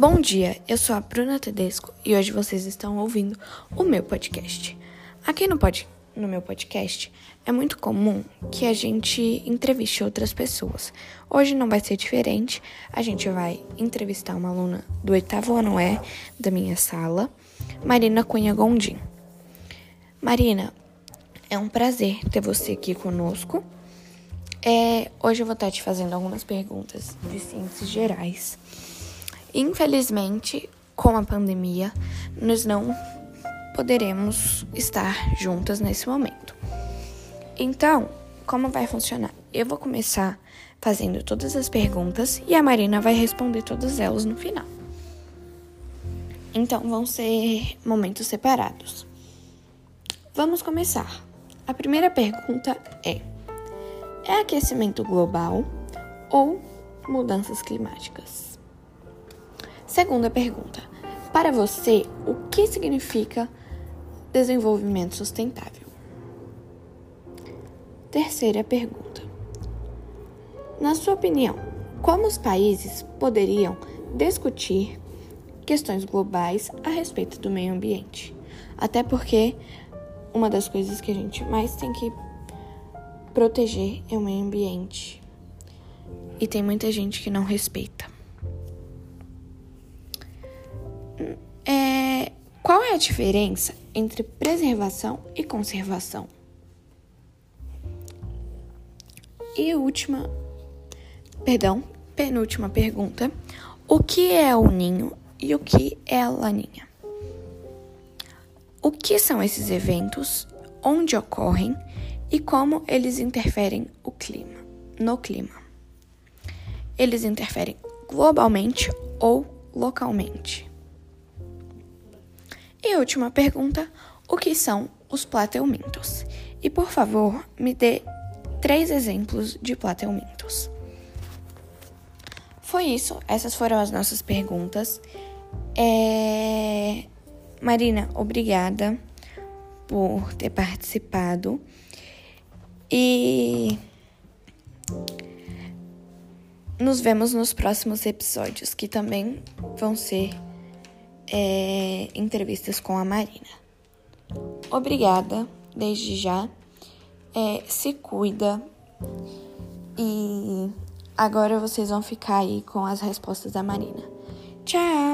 Bom dia, eu sou a Bruna Tedesco e hoje vocês estão ouvindo o meu podcast. Aqui no, pod, no meu podcast é muito comum que a gente entreviste outras pessoas. Hoje não vai ser diferente, a gente vai entrevistar uma aluna do oitavo ano E da minha sala, Marina Cunha Gondim. Marina, é um prazer ter você aqui conosco. É, hoje eu vou estar te fazendo algumas perguntas de ciências gerais. Infelizmente, com a pandemia, nós não poderemos estar juntas nesse momento. Então, como vai funcionar? Eu vou começar fazendo todas as perguntas e a Marina vai responder todas elas no final. Então, vão ser momentos separados. Vamos começar. A primeira pergunta é: é aquecimento global ou mudanças climáticas? Segunda pergunta: Para você, o que significa desenvolvimento sustentável? Terceira pergunta: Na sua opinião, como os países poderiam discutir questões globais a respeito do meio ambiente? Até porque uma das coisas que a gente mais tem que proteger é o meio ambiente. E tem muita gente que não respeita. É, qual é a diferença entre preservação e conservação? E última, perdão, penúltima pergunta: o que é o ninho e o que é a laninha? O que são esses eventos? Onde ocorrem e como eles interferem o clima, no clima? Eles interferem globalmente ou localmente? E última pergunta: o que são os plateumintos? E por favor, me dê três exemplos de plateumintos. Foi isso, essas foram as nossas perguntas. É... Marina, obrigada por ter participado. E nos vemos nos próximos episódios, que também vão ser é, entrevistas com a Marina. Obrigada, desde já. É, se cuida. E agora vocês vão ficar aí com as respostas da Marina. Tchau!